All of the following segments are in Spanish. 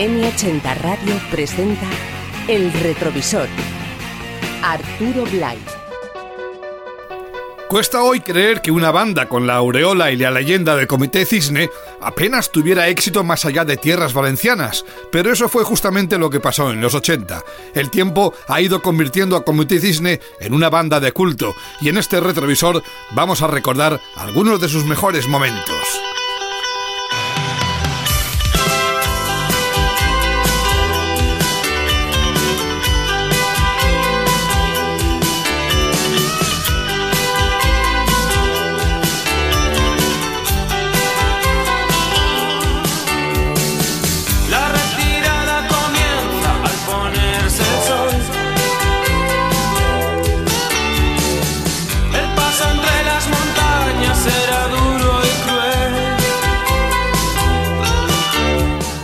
M80 Radio presenta El Retrovisor. Arturo Blay. Cuesta hoy creer que una banda con la aureola y la leyenda del Comité Cisne apenas tuviera éxito más allá de tierras valencianas, pero eso fue justamente lo que pasó en los 80. El tiempo ha ido convirtiendo a Comité Cisne en una banda de culto y en este retrovisor vamos a recordar algunos de sus mejores momentos.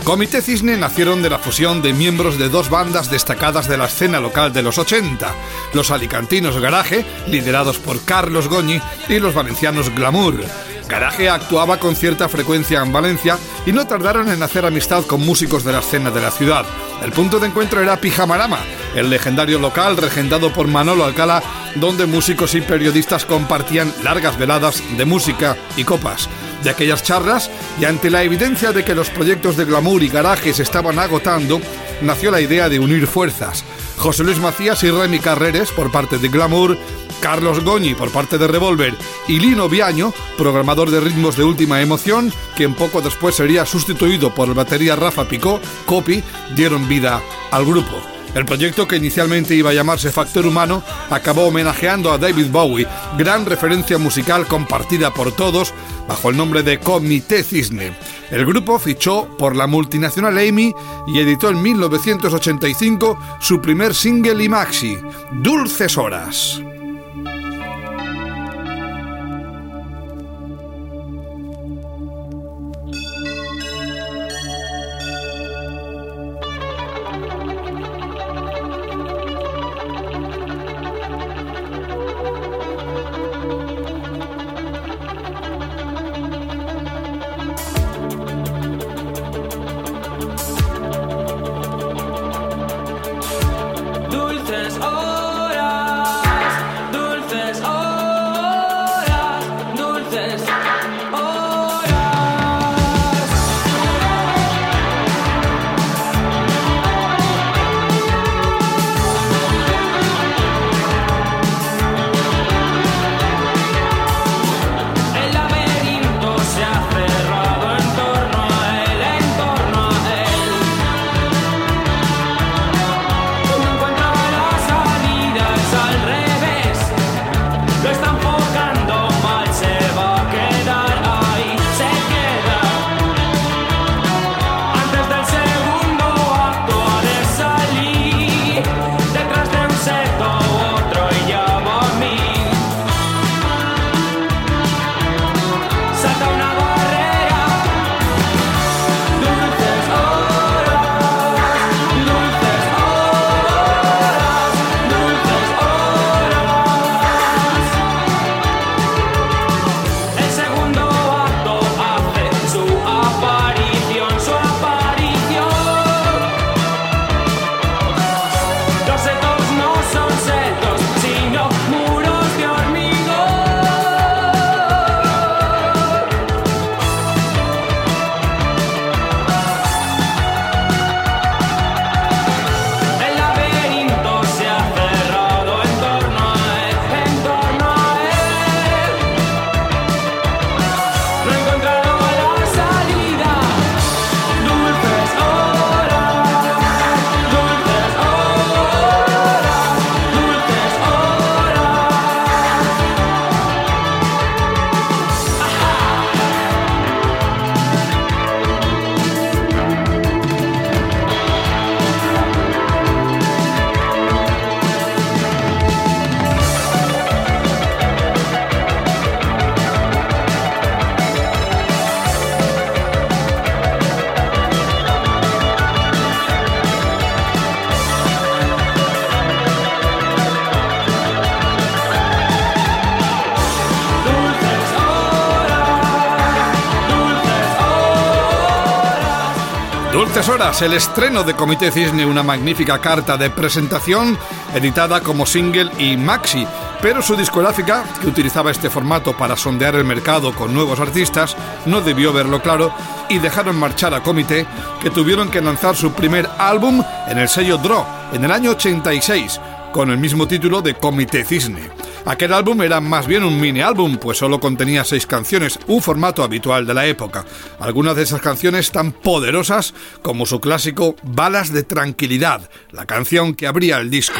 Comité Cisne nacieron de la fusión de miembros de dos bandas destacadas de la escena local de los 80, los alicantinos Garaje, liderados por Carlos Goñi, y los valencianos Glamour. Garaje actuaba con cierta frecuencia en Valencia y no tardaron en hacer amistad con músicos de la escena de la ciudad. El punto de encuentro era Pijamarama, el legendario local regentado por Manolo Alcala, donde músicos y periodistas compartían largas veladas de música y copas de aquellas charlas y ante la evidencia de que los proyectos de glamour y garaje se estaban agotando, nació la idea de unir fuerzas. José Luis Macías y Remy Carreres por parte de Glamour, Carlos Goñi por parte de Revolver y Lino Viaño, programador de ritmos de última emoción, quien poco después sería sustituido por el batería Rafa Picó, Copy, dieron vida al grupo. El proyecto, que inicialmente iba a llamarse Factor Humano, acabó homenajeando a David Bowie, gran referencia musical compartida por todos, bajo el nombre de Comité Cisne. El grupo fichó por la multinacional Amy y editó en 1985 su primer single y maxi, Dulces Horas. Horas, el estreno de Comité Cisne, una magnífica carta de presentación editada como single y maxi, pero su discográfica, que utilizaba este formato para sondear el mercado con nuevos artistas, no debió verlo claro y dejaron marchar a Comité, que tuvieron que lanzar su primer álbum en el sello Draw en el año 86, con el mismo título de Comité Cisne. Aquel álbum era más bien un mini álbum, pues solo contenía seis canciones, un formato habitual de la época. Algunas de esas canciones tan poderosas como su clásico Balas de Tranquilidad, la canción que abría el disco.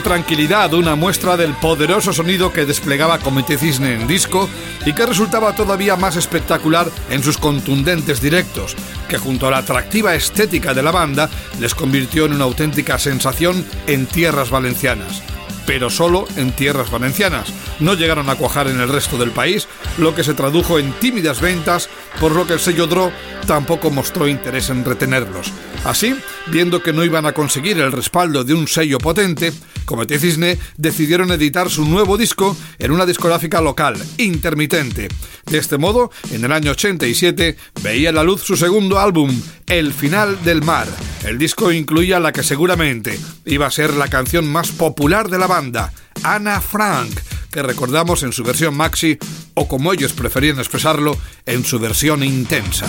Tranquilidad, una muestra del poderoso sonido que desplegaba Comité Cisne en disco y que resultaba todavía más espectacular en sus contundentes directos, que junto a la atractiva estética de la banda les convirtió en una auténtica sensación en tierras valencianas pero solo en tierras valencianas. No llegaron a cuajar en el resto del país, lo que se tradujo en tímidas ventas, por lo que el sello Draw tampoco mostró interés en retenerlos. Así, viendo que no iban a conseguir el respaldo de un sello potente, Comete Cisne decidieron editar su nuevo disco en una discográfica local, intermitente. De este modo, en el año 87 veía la luz su segundo álbum, El final del mar. El disco incluía la que seguramente iba a ser la canción más popular de la banda, Anna Frank, que recordamos en su versión maxi o como ellos preferían expresarlo, en su versión intensa.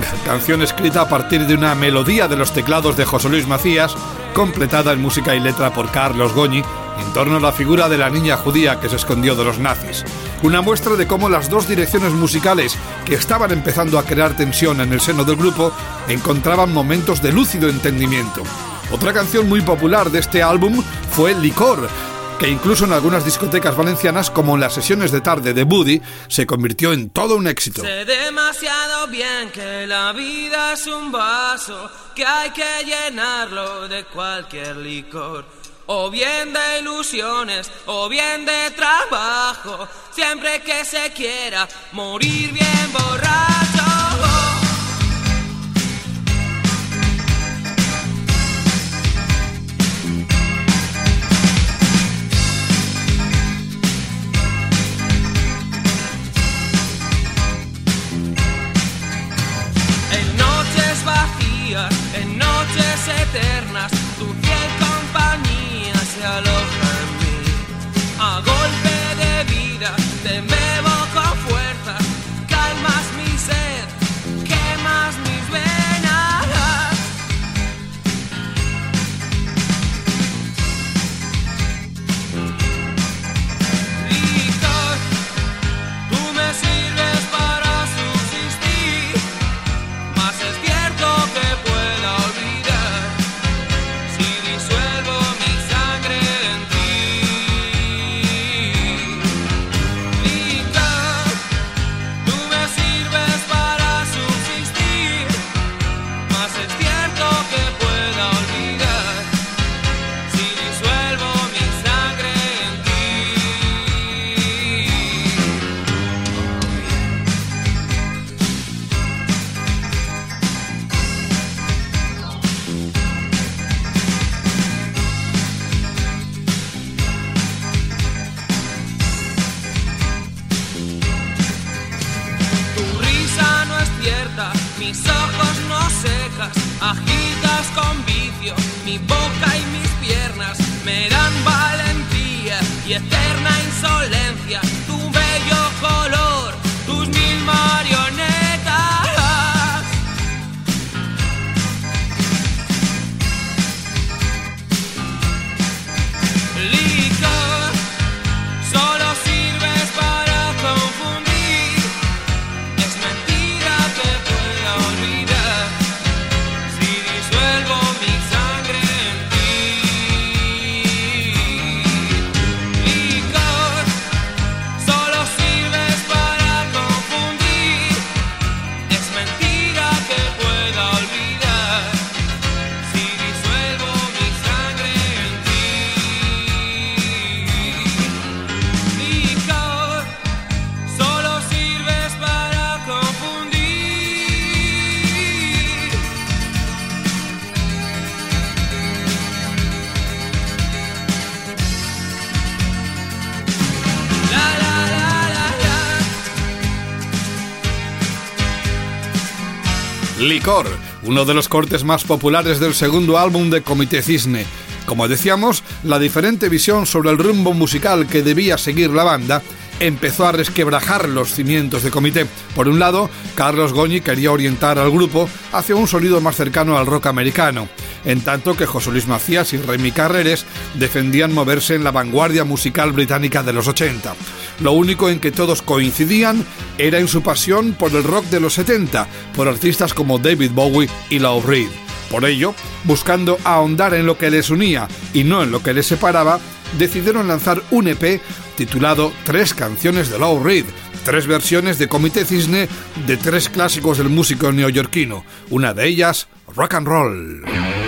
Canción escrita a partir de una melodía de los teclados de José Luis Macías, completada en música y letra por Carlos Goñi, en torno a la figura de la niña judía que se escondió de los nazis. Una muestra de cómo las dos direcciones musicales que estaban empezando a crear tensión en el seno del grupo encontraban momentos de lúcido entendimiento. Otra canción muy popular de este álbum fue Licor, que incluso en algunas discotecas valencianas, como en las sesiones de tarde de Buddy, se convirtió en todo un éxito. Sé demasiado bien que la vida es un vaso, que hay que llenarlo de cualquier licor. O bien de ilusiones, o bien de trabajo, siempre que se quiera morir bien borracho. Licor, uno de los cortes más populares del segundo álbum de Comité Cisne. Como decíamos, la diferente visión sobre el rumbo musical que debía seguir la banda empezó a resquebrajar los cimientos de comité. Por un lado, Carlos Goñi quería orientar al grupo hacia un sonido más cercano al rock americano, en tanto que José Luis Macías y Remy Carreres defendían moverse en la vanguardia musical británica de los 80. Lo único en que todos coincidían era en su pasión por el rock de los 70, por artistas como David Bowie y Lou Reed. Por ello, buscando ahondar en lo que les unía y no en lo que les separaba, decidieron lanzar un EP titulado Tres canciones de Lou Reed, tres versiones de Comité Cisne de tres clásicos del músico neoyorquino, una de ellas rock and roll.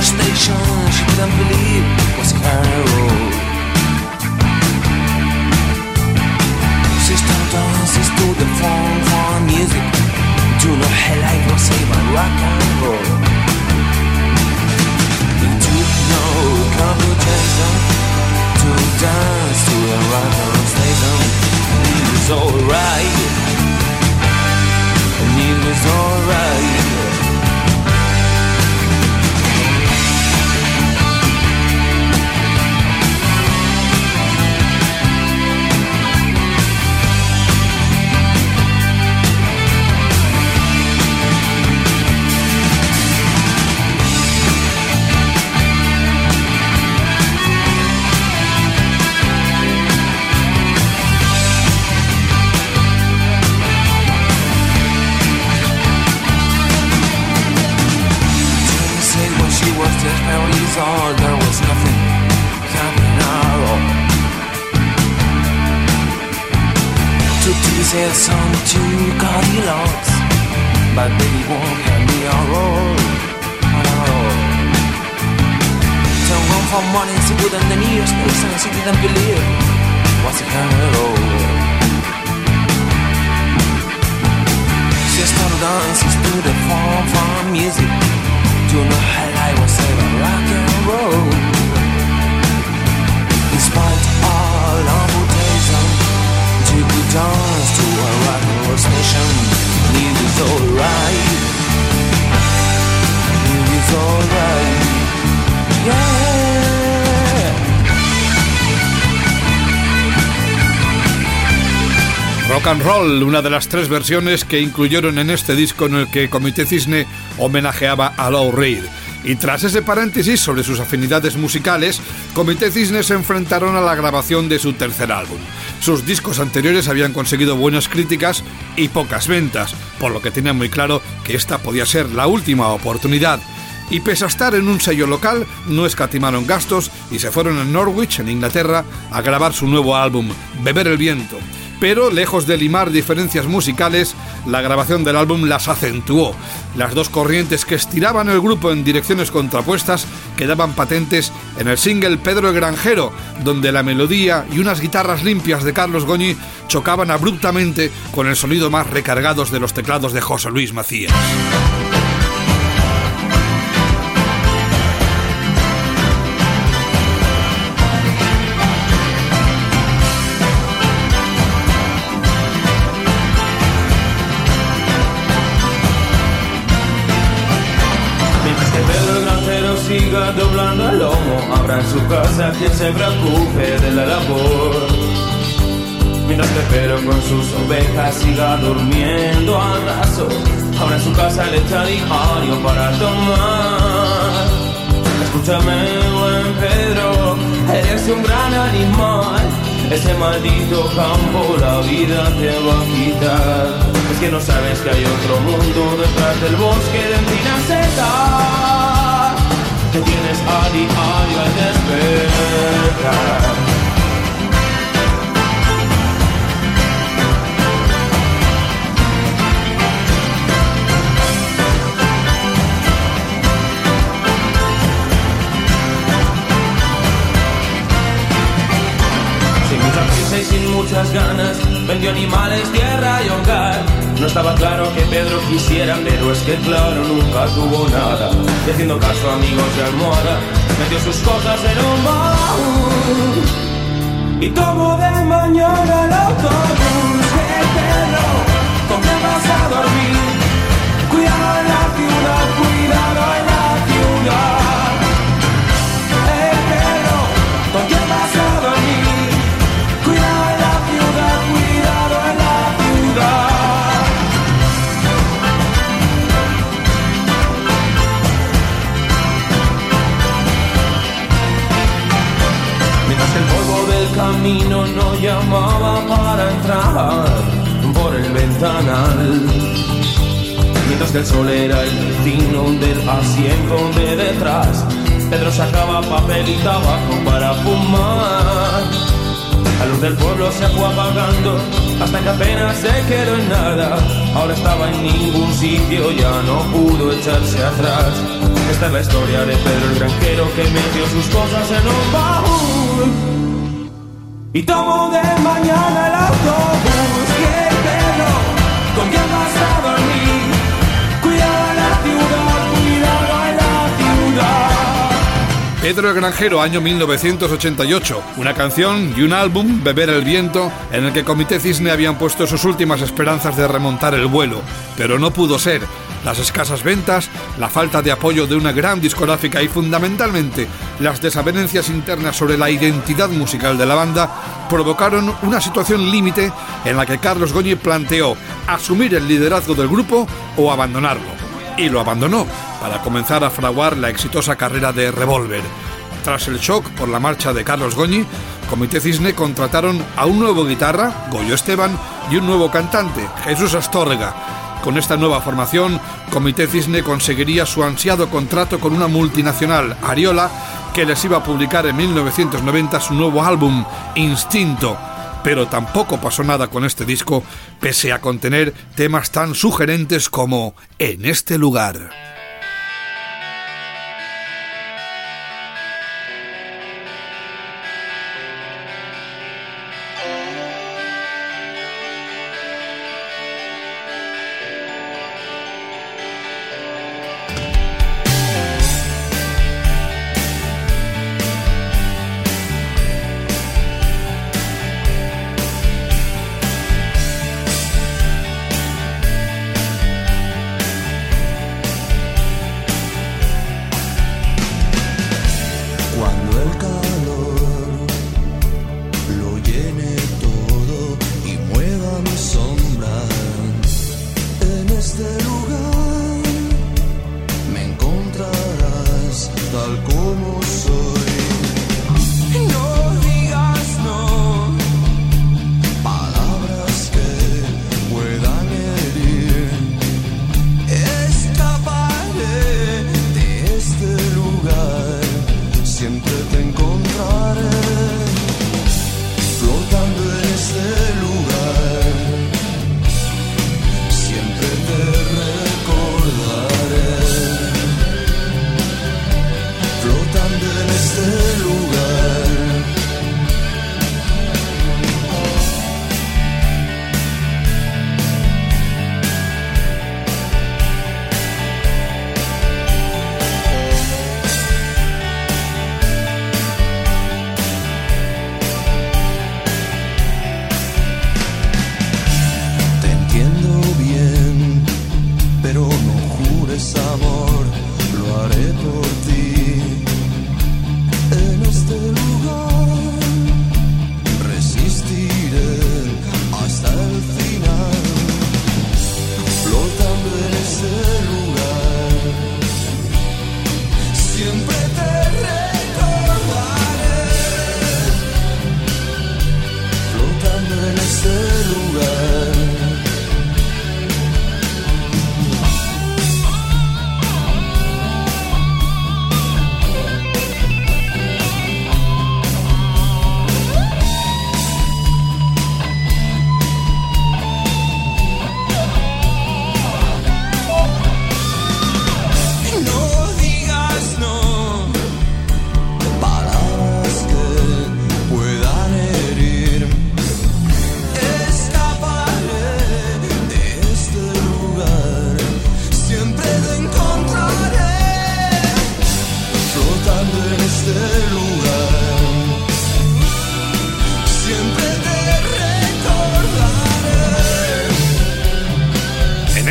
The station. She couldn't believe it was. She started dancing to the fun, fun music. To know her life was even rock and roll. It took no computation to dance to a rock and station. It was alright. It was alright. said some too gaudy locks But baby won't get me on roll On Don't run for money, she good than the years Listen, she didn't believe What's the kind of roll? She started dancing to the form from music. To know how I was ever rock and roll. Rock and roll. Rock and Roll, una de las tres versiones que incluyeron en este disco en el que Comité Cisne homenajeaba a Lou Reed. Y tras ese paréntesis sobre sus afinidades musicales, Comité Cisne se enfrentaron a la grabación de su tercer álbum. Sus discos anteriores habían conseguido buenas críticas y pocas ventas, por lo que tenían muy claro que esta podía ser la última oportunidad. Y pese a estar en un sello local, no escatimaron gastos y se fueron a Norwich, en Inglaterra, a grabar su nuevo álbum, Beber el Viento pero lejos de limar diferencias musicales, la grabación del álbum las acentuó. Las dos corrientes que estiraban el grupo en direcciones contrapuestas quedaban patentes en el single Pedro el Granjero, donde la melodía y unas guitarras limpias de Carlos Goñi chocaban abruptamente con el sonido más recargados de los teclados de José Luis Macías. Siga doblando el lomo, habrá en su casa quien se preocupe de la labor. Mientras que Pedro con sus ovejas siga durmiendo al raso, habrá en su casa leche diario para tomar. Escúchame, buen Pedro, eres un gran animal. Ese maldito campo la vida te va a quitar. Es que no sabes que hay otro mundo detrás del bosque de encinas que tienes a diario al despertar. Sin mucha prisa y sin muchas ganas, vendió animales, tierra y hogar. No estaba claro que Pedro quisiera, pero es que claro, nunca tuvo nada. Y haciendo caso a amigos de almohada, metió sus cosas en un baúl. Y tomó de mañana el autobús. ¡Eh, Pedro! ¿Con qué vas a dormir? Cuidado camino no llamaba para entrar por el ventanal. Mientras que el sol era el vecino del asiento de detrás, Pedro sacaba papel y tabaco para fumar. A los luz del pueblo se fue apagando hasta que apenas se quedó en nada. Ahora estaba en ningún sitio, ya no pudo echarse atrás. Esta es la historia de Pedro el granjero que metió sus cosas en un baúl. Y tomo de mañana el autobús y el ¿con quién vas a dormir? Cuidado la ciudad, cuidado la ciudad. Pedro el Granjero, año 1988. Una canción y un álbum, Beber el Viento, en el que Comité Cisne habían puesto sus últimas esperanzas de remontar el vuelo. Pero no pudo ser. Las escasas ventas, la falta de apoyo de una gran discográfica y fundamentalmente las desavenencias internas sobre la identidad musical de la banda provocaron una situación límite en la que Carlos Goñi planteó asumir el liderazgo del grupo o abandonarlo y lo abandonó para comenzar a fraguar la exitosa carrera de Revolver. Tras el shock por la marcha de Carlos Goñi, Comité Cisne contrataron a un nuevo guitarra, Goyo Esteban, y un nuevo cantante, Jesús Astorga. Con esta nueva formación, Comité Cisne conseguiría su ansiado contrato con una multinacional, Ariola, que les iba a publicar en 1990 su nuevo álbum, Instinto, pero tampoco pasó nada con este disco, pese a contener temas tan sugerentes como En este lugar.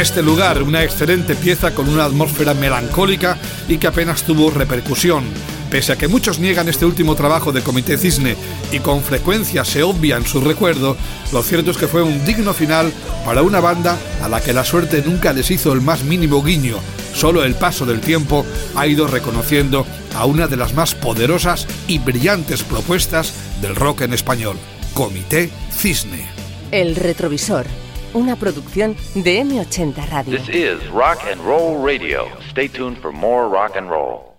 Este lugar, una excelente pieza con una atmósfera melancólica y que apenas tuvo repercusión. Pese a que muchos niegan este último trabajo de Comité Cisne y con frecuencia se obvian su recuerdo, lo cierto es que fue un digno final para una banda a la que la suerte nunca les hizo el más mínimo guiño. Solo el paso del tiempo ha ido reconociendo a una de las más poderosas y brillantes propuestas del rock en español, Comité Cisne. El retrovisor, una producción de M80 Radio. This is Rock and Roll Radio. Stay tuned for more rock and roll.